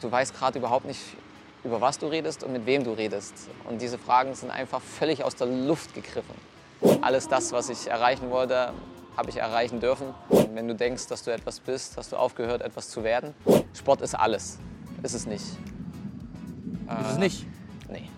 du weißt gerade überhaupt nicht, über was du redest und mit wem du redest. Und diese Fragen sind einfach völlig aus der Luft gegriffen. Alles das, was ich erreichen wollte, habe ich erreichen dürfen. Und wenn du denkst, dass du etwas bist, hast du aufgehört, etwas zu werden. Sport ist alles. Ist es nicht. Ist es nicht? Nee.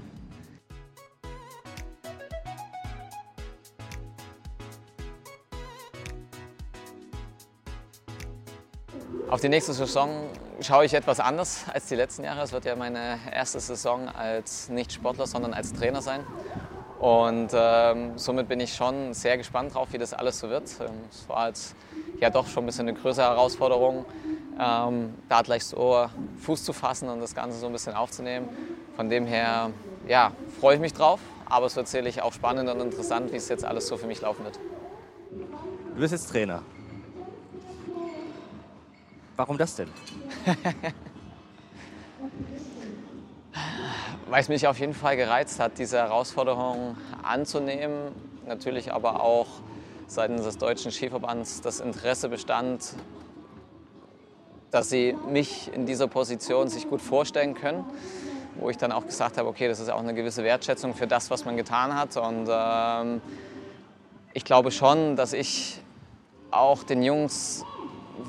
Auf die nächste Saison schaue ich etwas anders als die letzten Jahre. Es wird ja meine erste Saison als nicht Sportler, sondern als Trainer sein. Und ähm, somit bin ich schon sehr gespannt drauf, wie das alles so wird. Ähm, Es war jetzt ja doch schon ein bisschen eine größere Herausforderung, ähm, da gleich so Fuß zu fassen und das Ganze so ein bisschen aufzunehmen. Von dem her ja, freue ich mich drauf, aber es wird sicherlich auch spannend und interessant, wie es jetzt alles so für mich laufen wird. Du bist jetzt Trainer. Warum das denn? Weil es mich auf jeden Fall gereizt hat, diese Herausforderung anzunehmen. Natürlich aber auch seitens des Deutschen Skiverbands das Interesse bestand, dass sie mich in dieser Position sich gut vorstellen können. Wo ich dann auch gesagt habe, okay, das ist auch eine gewisse Wertschätzung für das, was man getan hat. Und ähm, ich glaube schon, dass ich auch den Jungs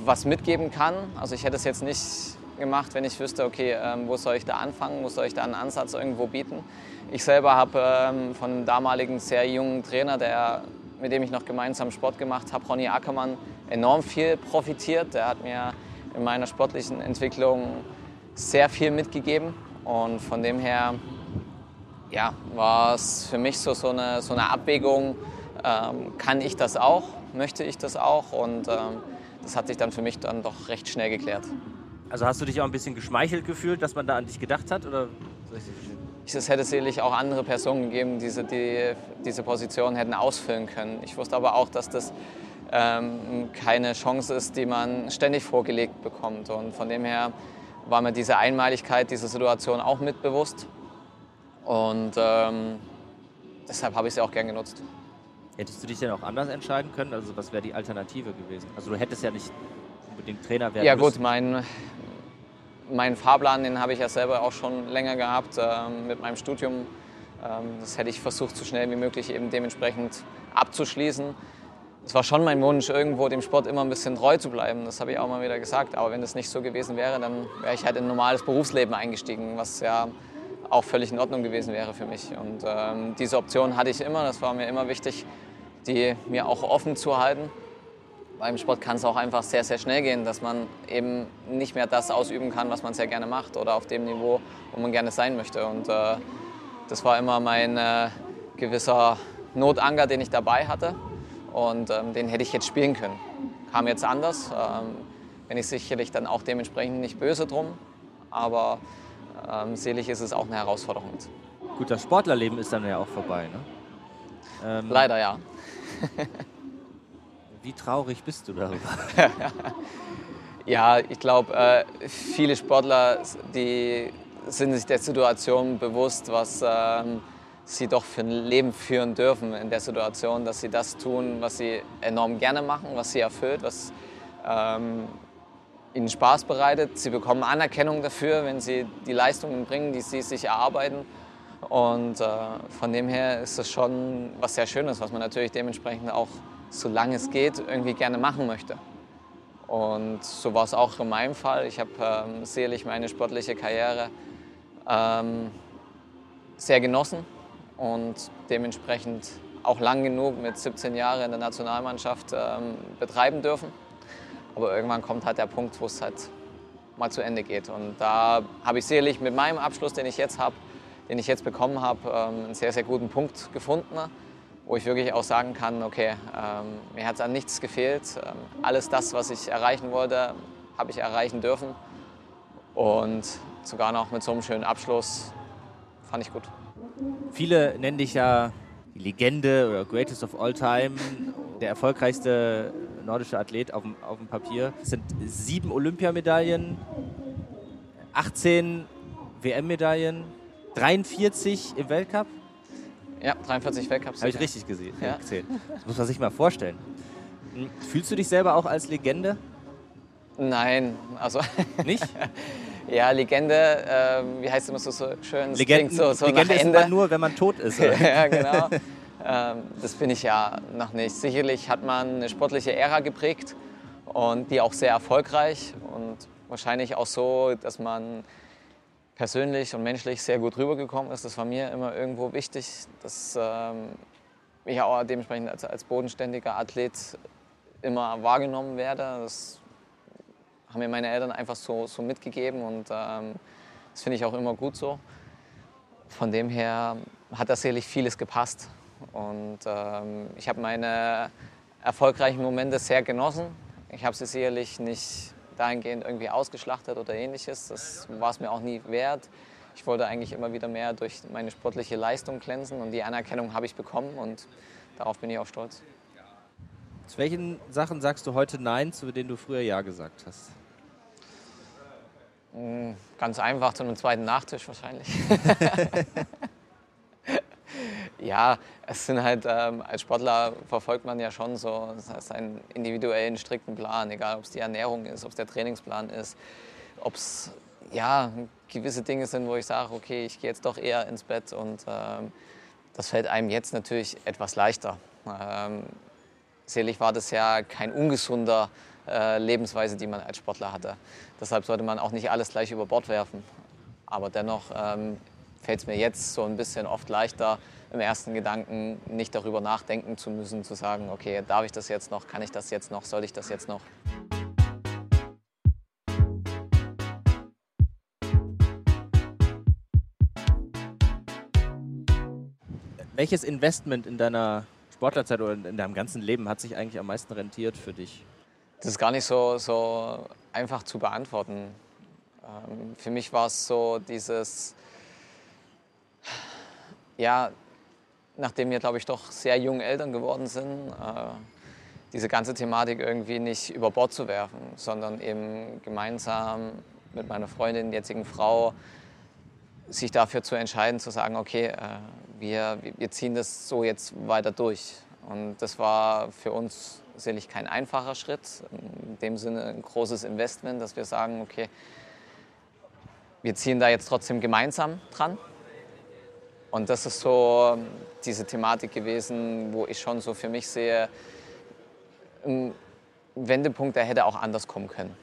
was mitgeben kann. Also ich hätte es jetzt nicht gemacht, wenn ich wüsste, okay, ähm, wo soll ich da anfangen, wo soll ich da einen Ansatz irgendwo bieten. Ich selber habe ähm, von einem damaligen sehr jungen Trainer, der, mit dem ich noch gemeinsam Sport gemacht habe, Ronny Ackermann, enorm viel profitiert. Der hat mir in meiner sportlichen Entwicklung sehr viel mitgegeben und von dem her ja, war es für mich so, so, eine, so eine Abwägung, ähm, kann ich das auch, möchte ich das auch und ähm, das hat sich dann für mich dann doch recht schnell geklärt. Also hast du dich auch ein bisschen geschmeichelt gefühlt, dass man da an dich gedacht hat? Oder ich? Es hätte sicherlich auch andere Personen gegeben, die diese, die diese Position hätten ausfüllen können. Ich wusste aber auch, dass das ähm, keine Chance ist, die man ständig vorgelegt bekommt. Und von dem her war mir diese Einmaligkeit dieser Situation auch mitbewusst. Und ähm, deshalb habe ich sie auch gern genutzt. Hättest du dich denn auch anders entscheiden können? Also was wäre die Alternative gewesen? Also du hättest ja nicht unbedingt Trainer werden Ja müssen. gut, mein, mein Fahrplan, den habe ich ja selber auch schon länger gehabt ähm, mit meinem Studium. Ähm, das hätte ich versucht, so schnell wie möglich eben dementsprechend abzuschließen. Es war schon mein Wunsch, irgendwo dem Sport immer ein bisschen treu zu bleiben. Das habe ich auch mal wieder gesagt. Aber wenn das nicht so gewesen wäre, dann wäre ich halt in ein normales Berufsleben eingestiegen, was ja auch völlig in Ordnung gewesen wäre für mich. Und ähm, diese Option hatte ich immer. Das war mir immer wichtig, die mir auch offen zu halten. Beim Sport kann es auch einfach sehr, sehr schnell gehen, dass man eben nicht mehr das ausüben kann, was man sehr gerne macht oder auf dem Niveau, wo man gerne sein möchte. Und äh, das war immer mein äh, gewisser Notanker, den ich dabei hatte. Und ähm, den hätte ich jetzt spielen können. Kam jetzt anders. Ähm, bin ich sicherlich dann auch dementsprechend nicht böse drum. Aber ähm, selig ist es auch eine Herausforderung. Gut, das Sportlerleben ist dann ja auch vorbei. Ne? Ähm, Leider ja. Wie traurig bist du darüber? Ja, ich glaube, äh, viele Sportler, die sind sich der Situation bewusst, was ähm, sie doch für ein Leben führen dürfen in der Situation, dass sie das tun, was sie enorm gerne machen, was sie erfüllt, was ähm, ihnen Spaß bereitet. Sie bekommen Anerkennung dafür, wenn sie die Leistungen bringen, die sie sich erarbeiten. Und äh, von dem her ist das schon was sehr Schönes, was man natürlich dementsprechend auch, solange es geht, irgendwie gerne machen möchte. Und so war es auch in meinem Fall. Ich habe ähm, sicherlich meine sportliche Karriere ähm, sehr genossen und dementsprechend auch lang genug mit 17 Jahren in der Nationalmannschaft ähm, betreiben dürfen. Aber irgendwann kommt halt der Punkt, wo es halt mal zu Ende geht. Und da habe ich sicherlich mit meinem Abschluss, den ich jetzt habe, den ich jetzt bekommen habe, ähm, einen sehr, sehr guten Punkt gefunden, wo ich wirklich auch sagen kann, okay, ähm, mir hat es an nichts gefehlt. Ähm, alles das, was ich erreichen wollte, habe ich erreichen dürfen. Und sogar noch mit so einem schönen Abschluss fand ich gut. Viele nennen dich ja die Legende oder Greatest of All Time, der erfolgreichste nordische Athlet auf dem, auf dem Papier. Es sind sieben Olympiamedaillen, 18 WM-Medaillen, 43 im Weltcup. Ja, 43 Weltcups. Habe ich richtig gesehen, Ja. gezählt. Das muss man sich mal vorstellen. Hm, Fühlst du dich selber auch als Legende? Nein, also Nicht? Ja, Legende, äh, wie heißt es immer so, so schön? Legenden, so, so Legende ist man nur, wenn man tot ist. ja, genau. Ähm, das bin ich ja noch nicht. Sicherlich hat man eine sportliche Ära geprägt und die auch sehr erfolgreich und wahrscheinlich auch so, dass man persönlich und menschlich sehr gut rübergekommen ist. Das war mir immer irgendwo wichtig, dass ähm, ich auch dementsprechend als, als bodenständiger Athlet immer wahrgenommen werde. Das haben mir meine Eltern einfach so, so mitgegeben und ähm, das finde ich auch immer gut so. Von dem her hat das sicherlich vieles gepasst und ähm, ich habe meine erfolgreichen Momente sehr genossen. Ich habe sie sicherlich nicht dahingehend irgendwie ausgeschlachtet oder ähnliches. Das war es mir auch nie wert. Ich wollte eigentlich immer wieder mehr durch meine sportliche Leistung glänzen und die Anerkennung habe ich bekommen und darauf bin ich auch stolz. Zu welchen Sachen sagst du heute Nein, zu denen du früher Ja gesagt hast? Hm, ganz einfach zu einem zweiten Nachtisch wahrscheinlich. ja, es sind halt, ähm, als Sportler verfolgt man ja schon so seinen individuellen, strikten Plan, egal ob es die Ernährung ist, ob es der Trainingsplan ist, ob es ja, gewisse Dinge sind, wo ich sage, okay, ich gehe jetzt doch eher ins Bett und ähm, das fällt einem jetzt natürlich etwas leichter. Ähm, sicherlich war das ja kein ungesunder äh, Lebensweise, die man als Sportler hatte. Deshalb sollte man auch nicht alles gleich über Bord werfen. Aber dennoch ähm, fällt es mir jetzt so ein bisschen oft leichter, im ersten Gedanken nicht darüber nachdenken zu müssen, zu sagen, okay, darf ich das jetzt noch, kann ich das jetzt noch, soll ich das jetzt noch? Welches Investment in deiner Sportlerzeit oder in deinem ganzen Leben hat sich eigentlich am meisten rentiert für dich? Das ist gar nicht so, so einfach zu beantworten. Ähm, für mich war es so dieses, ja, nachdem wir, glaube ich, doch sehr jung Eltern geworden sind, äh, diese ganze Thematik irgendwie nicht über Bord zu werfen, sondern eben gemeinsam mit meiner Freundin, jetzigen Frau, sich dafür zu entscheiden, zu sagen, okay, äh, wir, wir ziehen das so jetzt weiter durch. Und das war für uns sicherlich kein einfacher Schritt, in dem Sinne ein großes Investment, dass wir sagen, okay, wir ziehen da jetzt trotzdem gemeinsam dran. Und das ist so diese Thematik gewesen, wo ich schon so für mich sehe, ein Wendepunkt, der hätte auch anders kommen können.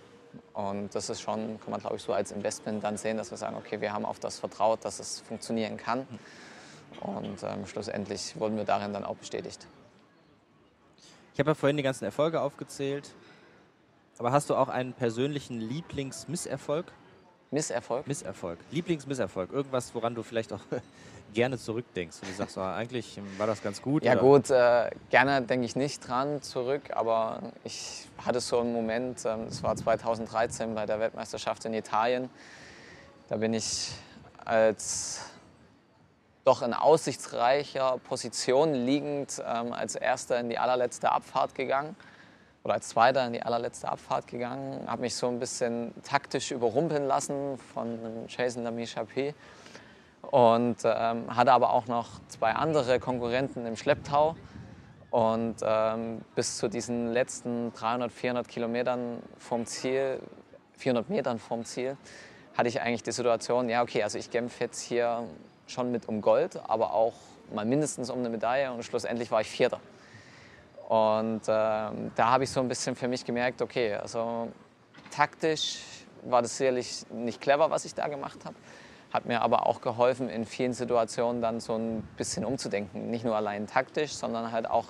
Und das ist schon, kann man glaube ich so als Investment dann sehen, dass wir sagen, okay, wir haben auf das vertraut, dass es funktionieren kann. Und ähm, schlussendlich wurden wir darin dann auch bestätigt. Ich habe ja vorhin die ganzen Erfolge aufgezählt. Aber hast du auch einen persönlichen Lieblingsmisserfolg? Misserfolg? Misserfolg. Lieblingsmisserfolg. Irgendwas, woran du vielleicht auch gerne zurückdenkst. Und du sagst, oh, eigentlich war das ganz gut. Ja oder? gut, äh, gerne denke ich nicht dran zurück, aber ich hatte so einen Moment, ähm, das war 2013 bei der Weltmeisterschaft in Italien. Da bin ich als doch in aussichtsreicher Position liegend ähm, als Erster in die allerletzte Abfahrt gegangen oder als Zweiter in die allerletzte Abfahrt gegangen. Habe mich so ein bisschen taktisch überrumpeln lassen von Jason Lamy Chappé und ähm, hatte aber auch noch zwei andere Konkurrenten im Schlepptau. Und ähm, bis zu diesen letzten 300, 400 Kilometern vom Ziel, 400 Metern vom Ziel, hatte ich eigentlich die Situation, ja okay, also ich kämpfe jetzt hier schon mit um Gold, aber auch mal mindestens um eine Medaille und schlussendlich war ich Vierter. Und ähm, da habe ich so ein bisschen für mich gemerkt, okay, also taktisch war das sicherlich nicht clever, was ich da gemacht habe. Hat mir aber auch geholfen, in vielen Situationen dann so ein bisschen umzudenken. Nicht nur allein taktisch, sondern halt auch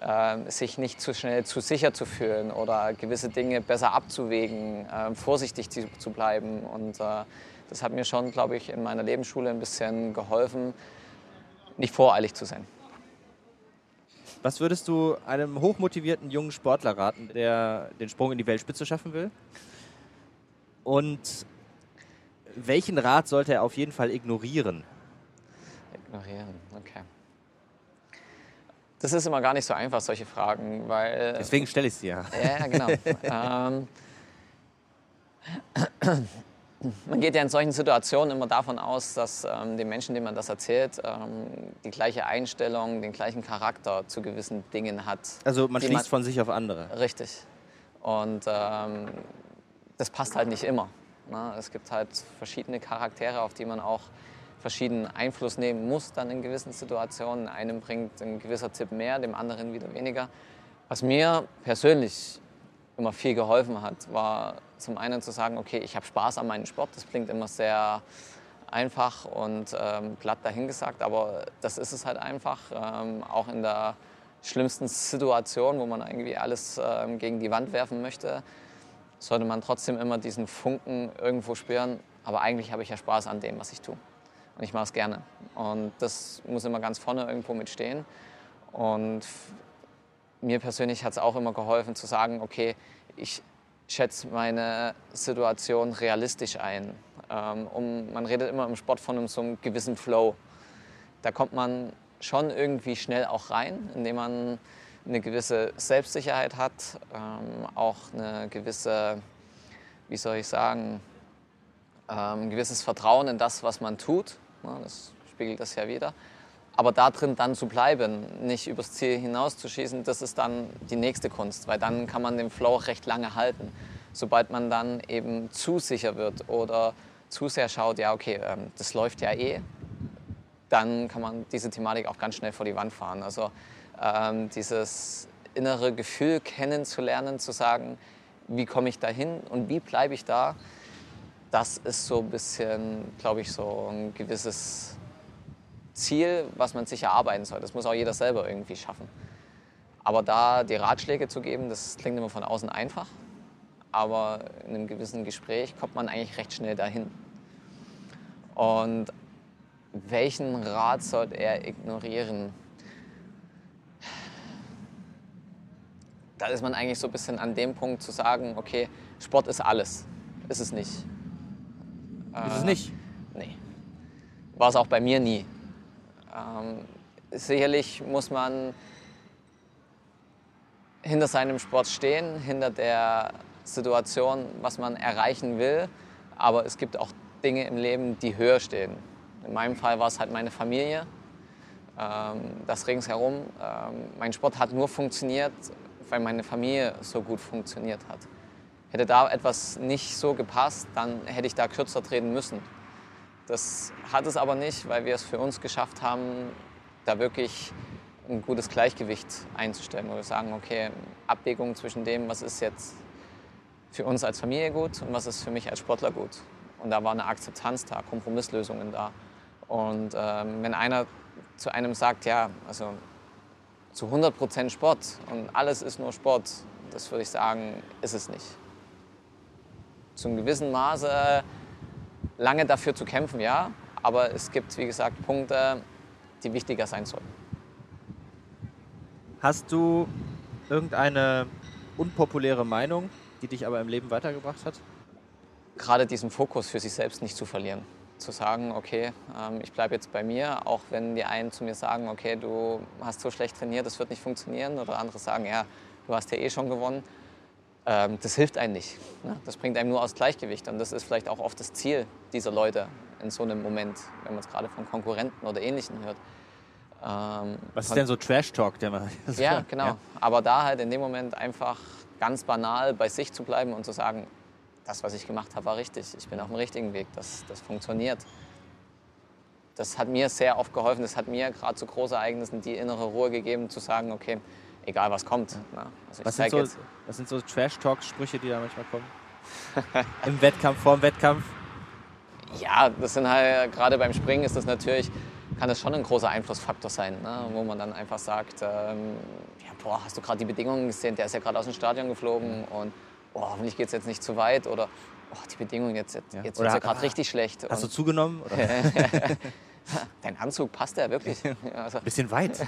äh, sich nicht zu schnell zu sicher zu fühlen oder gewisse Dinge besser abzuwägen, äh, vorsichtig zu, zu, bleiben. Und äh, das hat mir schon, glaube ich, in meiner Lebensschule ein bisschen geholfen, nicht voreilig zu sein. Was würdest du einem hochmotivierten jungen Sportler raten, der den Sprung in die Weltspitze schaffen will? Und welchen Rat sollte er auf jeden Fall ignorieren? Ignorieren, okay. Das ist immer gar nicht so einfach, solche Fragen, weil. Deswegen stelle ich es dir. Ja, genau. ähm, man geht ja in solchen Situationen immer davon aus, dass ähm, den Menschen, denen man das erzählt, ähm, die gleiche Einstellung, den gleichen Charakter zu gewissen Dingen hat. Also man schließt man, von sich auf andere. Richtig. Und ähm, das passt halt nicht immer. Ne? Es gibt halt verschiedene Charaktere, auf die man auch verschiedenen Einfluss nehmen muss dann in gewissen Situationen. Einem bringt ein gewisser Tipp mehr, dem anderen wieder weniger. Was mir persönlich immer viel geholfen hat, war zum einen zu sagen, okay, ich habe Spaß an meinem Sport. Das klingt immer sehr einfach und ähm, glatt dahingesagt, aber das ist es halt einfach. Ähm, auch in der schlimmsten Situation, wo man irgendwie alles ähm, gegen die Wand werfen möchte, sollte man trotzdem immer diesen Funken irgendwo spüren. Aber eigentlich habe ich ja Spaß an dem, was ich tue. Und ich mache es gerne. Und das muss immer ganz vorne irgendwo mitstehen. Und mir persönlich hat es auch immer geholfen zu sagen, okay, ich schätze meine Situation realistisch ein. Ähm, um, man redet immer im Sport von einem, so einem gewissen Flow. Da kommt man schon irgendwie schnell auch rein, indem man eine gewisse Selbstsicherheit hat, ähm, auch eine gewisse, wie soll ich sagen, ähm, ein gewisses Vertrauen in das, was man tut. Das spiegelt das ja wieder. Aber da drin dann zu bleiben, nicht übers Ziel hinauszuschießen, das ist dann die nächste Kunst, weil dann kann man den Flow recht lange halten. Sobald man dann eben zu sicher wird oder zu sehr schaut, ja okay, ähm, das läuft ja eh, dann kann man diese Thematik auch ganz schnell vor die Wand fahren. Also ähm, dieses innere Gefühl kennenzulernen, zu sagen, wie komme ich da hin und wie bleibe ich da, das ist so ein bisschen, glaube ich, so ein gewisses Ziel, was man sich erarbeiten soll. Das muss auch jeder selber irgendwie schaffen. Aber da die Ratschläge zu geben, das klingt immer von außen einfach, aber in einem gewissen Gespräch kommt man eigentlich recht schnell dahin. Und welchen Rat sollte er ignorieren? Da ist man eigentlich so ein bisschen an dem Punkt zu sagen, okay, Sport ist alles. Ist es nicht. Ist es nicht? Äh, nee. War es auch bei mir nie. Ähm, sicherlich muss man hinter seinem Sport stehen, hinter der Situation, was man erreichen will. Aber es gibt auch Dinge im Leben, die höher stehen. In meinem Fall war es halt meine Familie, ähm, das ringsherum. Ähm, mein Sport hat nur funktioniert, weil meine Familie so gut funktioniert hat. Hätte da etwas nicht so gepasst, dann hätte ich da kürzer treten müssen. Das hat es aber nicht, weil wir es für uns geschafft haben, da wirklich ein gutes Gleichgewicht einzustellen, wo wir sagen, okay, Abwägung zwischen dem, was ist jetzt für uns als Familie gut und was ist für mich als Sportler gut. Und da war eine Akzeptanz da, Kompromisslösungen da. Und ähm, wenn einer zu einem sagt, ja, also zu 100 Prozent Sport und alles ist nur Sport, das würde ich sagen, ist es nicht zum gewissen Maße lange dafür zu kämpfen, ja. Aber es gibt, wie gesagt, Punkte, die wichtiger sein sollten. Hast du irgendeine unpopuläre Meinung, die dich aber im Leben weitergebracht hat? Gerade diesen Fokus für sich selbst nicht zu verlieren. Zu sagen, okay, ähm, ich bleibe jetzt bei mir, auch wenn die einen zu mir sagen, okay, du hast so schlecht trainiert, das wird nicht funktionieren. Oder andere sagen, ja, du hast ja eh schon gewonnen ähm, das hilft einem nicht. Ne? Das bringt einem nur aus Gleichgewicht. Und das ist vielleicht auch oft das Ziel dieser Leute in so einem Moment, wenn man es gerade von Konkurrenten oder Ähnlichen hört. Ähm, Was ist denn so Trash-Talk, der man. ja, genau. Ja. Aber da halt in dem Moment einfach ganz banal bei sich zu bleiben und zu sagen, das, was ich gemacht habe, war richtig. Ich bin auf dem richtigen Weg. Das, das funktioniert. Das hat mir sehr oft geholfen. Das hat mir gerade zu Großereignissen die innere Ruhe gegeben, zu sagen, okay, egal was kommt. Ne? Also was, sind so, was, sind so, Trash-Talk-Sprüche, die da manchmal kommen? Im Wettkampf, vor dem Wettkampf? Ja, das sind halt, gerade beim Springen ist das natürlich, kann das schon ein großer Einflussfaktor sein, ne? wo man dann einfach sagt, ähm, ja, boah, hast du gerade die Bedingungen gesehen, der ist ja gerade aus dem Stadion geflogen und oh, hoffentlich geht es jetzt nicht zu weit oder oh, die Bedingungen jetzt, jetzt, jetzt wird es ja gerade richtig schlecht. Hast du zugenommen? Dein Anzug passt ja wirklich. Also, Bisschen weit.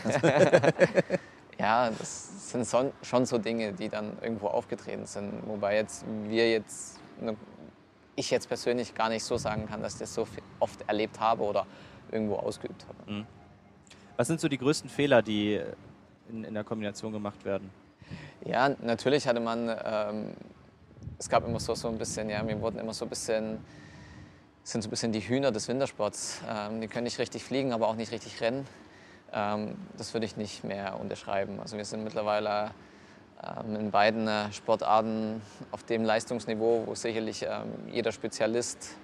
Ja, das sind schon so Dinge, die dann irgendwo aufgetreten sind. Wobei jetzt wir jetzt, ne, ich jetzt persönlich gar nicht so sagen kann, dass ich das so oft erlebt habe oder irgendwo ausgeübt habe. Mhm. Was sind so die größten Fehler, die in, in der Kombination gemacht werden? Ja, natürlich hatte man, ähm, es gab immer so, so ein bisschen, ja, wir wurden immer so ein bisschen, sind so ein bisschen die Hühner des Wintersports. Ähm, die können nicht richtig fliegen, aber auch nicht richtig rennen. Ähm, das würde ich nicht mehr unterschreiben. Also wir sind mittlerweile in beiden äh, Sportarten auf dem Leistungsniveau, wo sicherlich ähm, jeder Spezialist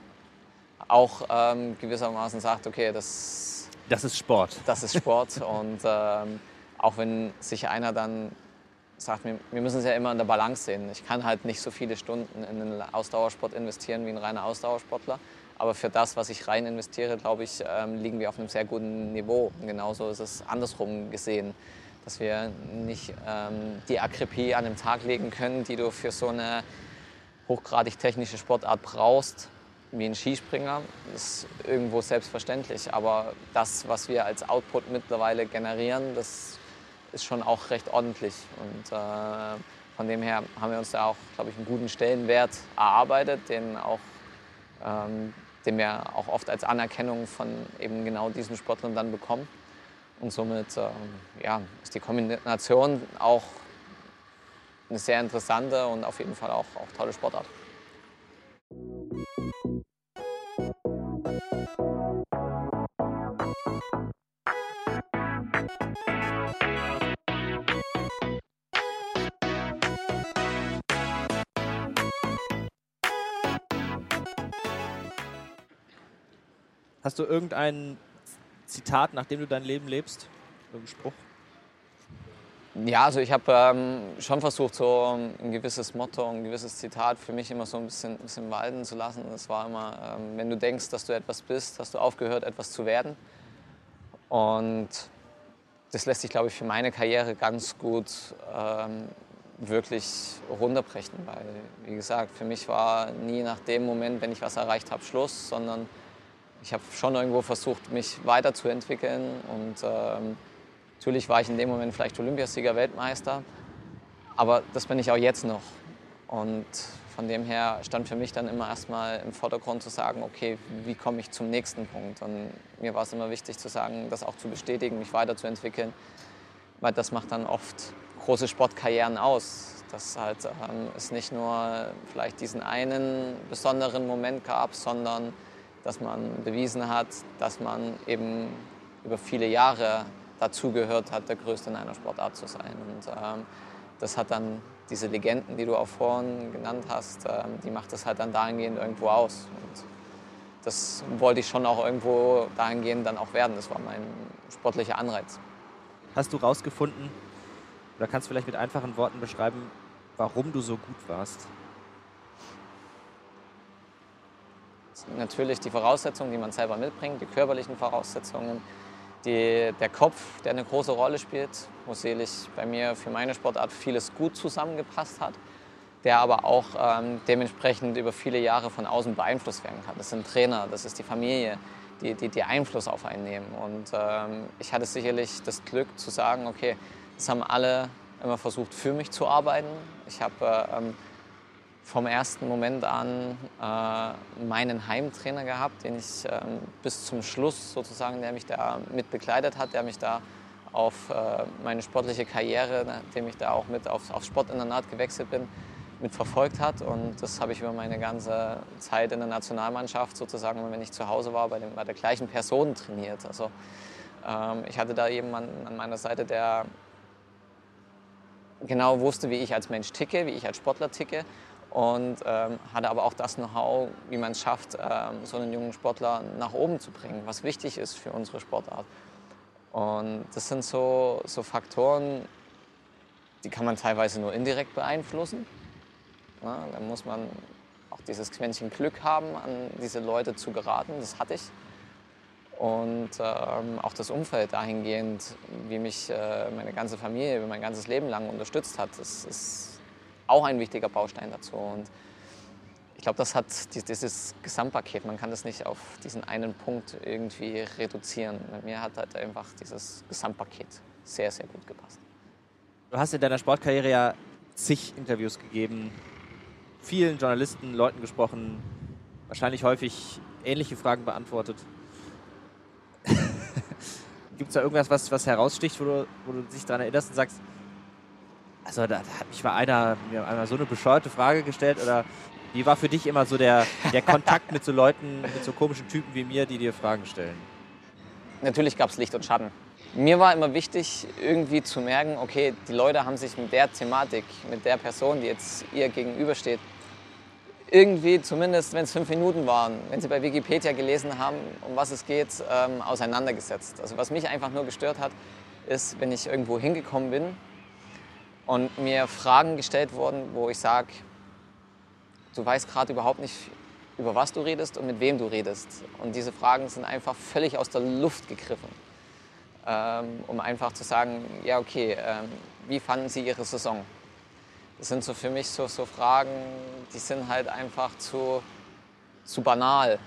auch ähm, gewissermaßen sagt, okay, das, das ist Sport. Das ist Sport. und ähm, auch wenn sich einer dann sagt, wir, müssen es ja immer in der Balance sehen. Ich kann halt nicht so viele Stunden in den Ausdauersport investieren wie ein reiner Ausdauersportler. Aber für das, was ich rein investiere, glaube ich, ähm, liegen wir auf einem sehr guten Niveau. Genauso ist es andersrum gesehen, dass wir nicht ähm, die Akribie an den Tag legen können, die du für so eine hochgradig technische Sportart brauchst, wie ein Skispringer. Ist irgendwo selbstverständlich. Aber das, was wir als Output mittlerweile generieren, das ist schon auch recht ordentlich. Und äh, von dem her haben wir uns da auch, glaube ich, einen guten Stellenwert erarbeitet, den, auch, ähm, den wir auch oft als Anerkennung von eben genau diesen Sportlern dann bekommen. Und somit ähm, ja, ist die Kombination auch eine sehr interessante und auf jeden Fall auch, auch tolle Sportart. Hast du irgendein Zitat, nach dem du dein Leben lebst? Irgendein Spruch? Ja, also ich habe ähm, schon versucht, so ein gewisses Motto, ein gewisses Zitat für mich immer so ein bisschen, bisschen walten zu lassen. Das war immer, ähm, wenn du denkst, dass du etwas bist, hast du aufgehört, etwas zu werden. Und das lässt sich, glaube ich, für meine Karriere ganz gut ähm, wirklich runterbrechen. Weil, wie gesagt, für mich war nie nach dem Moment, wenn ich was erreicht habe, Schluss, sondern ich habe schon irgendwo versucht, mich weiterzuentwickeln. Und ähm, natürlich war ich in dem Moment vielleicht Olympiasieger, Weltmeister. Aber das bin ich auch jetzt noch. Und von dem her stand für mich dann immer erstmal im Vordergrund zu sagen, okay, wie komme ich zum nächsten Punkt? Und mir war es immer wichtig zu sagen, das auch zu bestätigen, mich weiterzuentwickeln. Weil das macht dann oft große Sportkarrieren aus. Dass halt, ähm, es nicht nur vielleicht diesen einen besonderen Moment gab, sondern dass man bewiesen hat, dass man eben über viele Jahre dazugehört hat, der Größte in einer Sportart zu sein. Und ähm, das hat dann diese Legenden, die du auch vorhin genannt hast, ähm, die macht das halt dann dahingehend irgendwo aus. Und das wollte ich schon auch irgendwo dahingehend dann auch werden. Das war mein sportlicher Anreiz. Hast du rausgefunden, oder kannst du vielleicht mit einfachen Worten beschreiben, warum du so gut warst? Natürlich die Voraussetzungen, die man selber mitbringt, die körperlichen Voraussetzungen, die, der Kopf, der eine große Rolle spielt, wo selig bei mir für meine Sportart vieles gut zusammengepasst hat, der aber auch ähm, dementsprechend über viele Jahre von außen beeinflusst werden kann. Das sind Trainer, das ist die Familie, die, die, die Einfluss auf einen nehmen. Und ähm, ich hatte sicherlich das Glück zu sagen, okay, das haben alle immer versucht, für mich zu arbeiten. Ich habe ähm, vom ersten Moment an äh, meinen Heimtrainer gehabt, den ich ähm, bis zum Schluss sozusagen, der mich da mit begleitet hat, der mich da auf äh, meine sportliche Karriere, nachdem ich da auch mit auf, aufs Sportinternat gewechselt bin, mit verfolgt hat. Und das habe ich über meine ganze Zeit in der Nationalmannschaft sozusagen, wenn ich zu Hause war, bei, dem, bei der gleichen Person trainiert. Also ähm, ich hatte da jemanden an meiner Seite, der genau wusste, wie ich als Mensch ticke, wie ich als Sportler ticke und ähm, hatte aber auch das Know-how, wie man es schafft, ähm, so einen jungen Sportler nach oben zu bringen, was wichtig ist für unsere Sportart. Und das sind so, so Faktoren, die kann man teilweise nur indirekt beeinflussen. Ja, da muss man auch dieses Quäntchen Glück haben, an diese Leute zu geraten. Das hatte ich. Und ähm, auch das Umfeld dahingehend, wie mich äh, meine ganze Familie mein ganzes Leben lang unterstützt hat, das ist auch ein wichtiger Baustein dazu. Und ich glaube, das hat dieses Gesamtpaket. Man kann das nicht auf diesen einen Punkt irgendwie reduzieren. Mir hat halt einfach dieses Gesamtpaket sehr, sehr gut gepasst. Du hast in deiner Sportkarriere ja zig Interviews gegeben, vielen Journalisten, Leuten gesprochen, wahrscheinlich häufig ähnliche Fragen beantwortet. Gibt es da irgendwas, was, was heraussticht, wo du, wo du dich daran erinnerst und sagst, also da, hat mich mal einer mir einmal so eine bescheuerte Frage gestellt oder wie war für dich immer so der, der Kontakt mit so Leuten, mit so komischen Typen wie mir, die dir Fragen stellen? Natürlich gab es Licht und Schatten. mir war immer wichtig, irgendwie zu merken, okay, die Leute haben sich mit der Thematik, mit der Person, die jetzt ihr gegenübersteht, irgendwie, zumindest wenn es fünf Minuten waren, wenn sie bei Wikipedia gelesen haben, um was es geht, ähm, auseinandergesetzt. Also was mich einfach nur gestört hat, ist, wenn ich irgendwo hingekommen bin und mir Fragen gestellt wurden, wo ich sage, du weißt gerade überhaupt nicht, über was du redest und mit wem du redest. Und diese Fragen sind einfach völlig aus der Luft gegriffen, ähm, um einfach zu sagen, ja okay, ähm, wie fanden Sie Ihre Saison? Das sind so für mich so, so Fragen, die sind halt einfach zu, zu banal.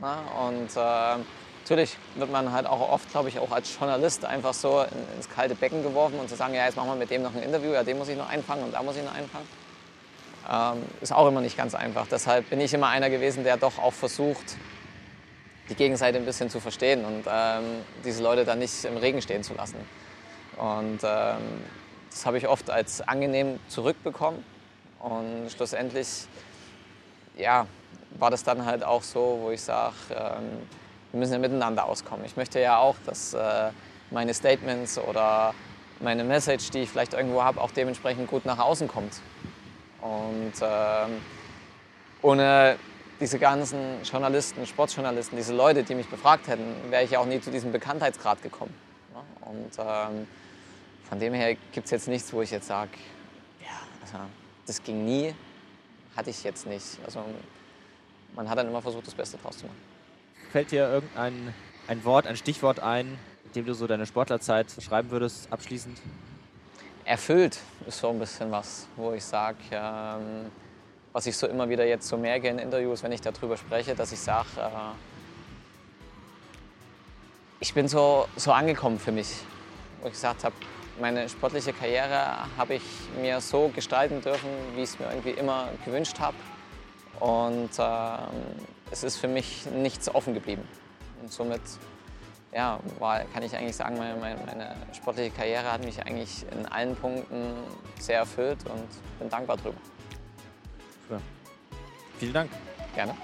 Na? Und äh, natürlich wird man halt auch oft, glaube ich, auch als Journalist einfach so ins kalte Becken geworfen und zu sagen, ja, jetzt machen wir mit dem noch ein Interview, ja, den muss ich noch einfangen und da muss ich noch einfangen. Ähm, ist auch immer nicht ganz einfach. Deshalb bin ich immer einer gewesen, der doch auch versucht, die Gegenseite ein bisschen zu verstehen und ähm, diese Leute dann nicht im Regen stehen zu lassen. Und ähm, das habe ich oft als angenehm zurückbekommen. Und schlussendlich ja, war das dann halt auch so, wo ich sage, ähm, wir müssen ja miteinander auskommen. Ich möchte ja auch, dass äh, meine Statements oder meine Message, die ich vielleicht irgendwo habe, auch dementsprechend gut nach außen kommt. Und ähm, ohne diese ganzen Journalisten, Sportjournalisten, diese Leute, die mich befragt hätten, wäre ich ja auch nie zu diesem Bekanntheitsgrad gekommen. Und ähm, von dem her gibt es jetzt nichts, wo ich jetzt sage, ja, also, das ging nie, hatte ich jetzt nicht. Also man hat dann immer versucht, das Beste draus zu machen. Fällt dir irgendein ein Wort, ein Stichwort ein, mit dem du so deine Sportlerzeit schreiben würdest, abschließend? Erfüllt ist so ein bisschen was, wo ich sage, ähm, was ich so immer wieder jetzt so merke in Interviews, wenn ich darüber spreche, dass ich sage, äh, ich bin so, so angekommen für mich, wo ich gesagt habe, meine sportliche Karriere habe ich mir so gestalten dürfen, wie ich es mir irgendwie immer gewünscht habe. Und äh, es ist für mich nichts offen geblieben. Und somit ja, war, kann ich eigentlich sagen, meine, meine, sportliche Karriere hat mich eigentlich in allen Punkten sehr erfüllt und bin dankbar drüber. Ja. Vielen Dank. Gerne.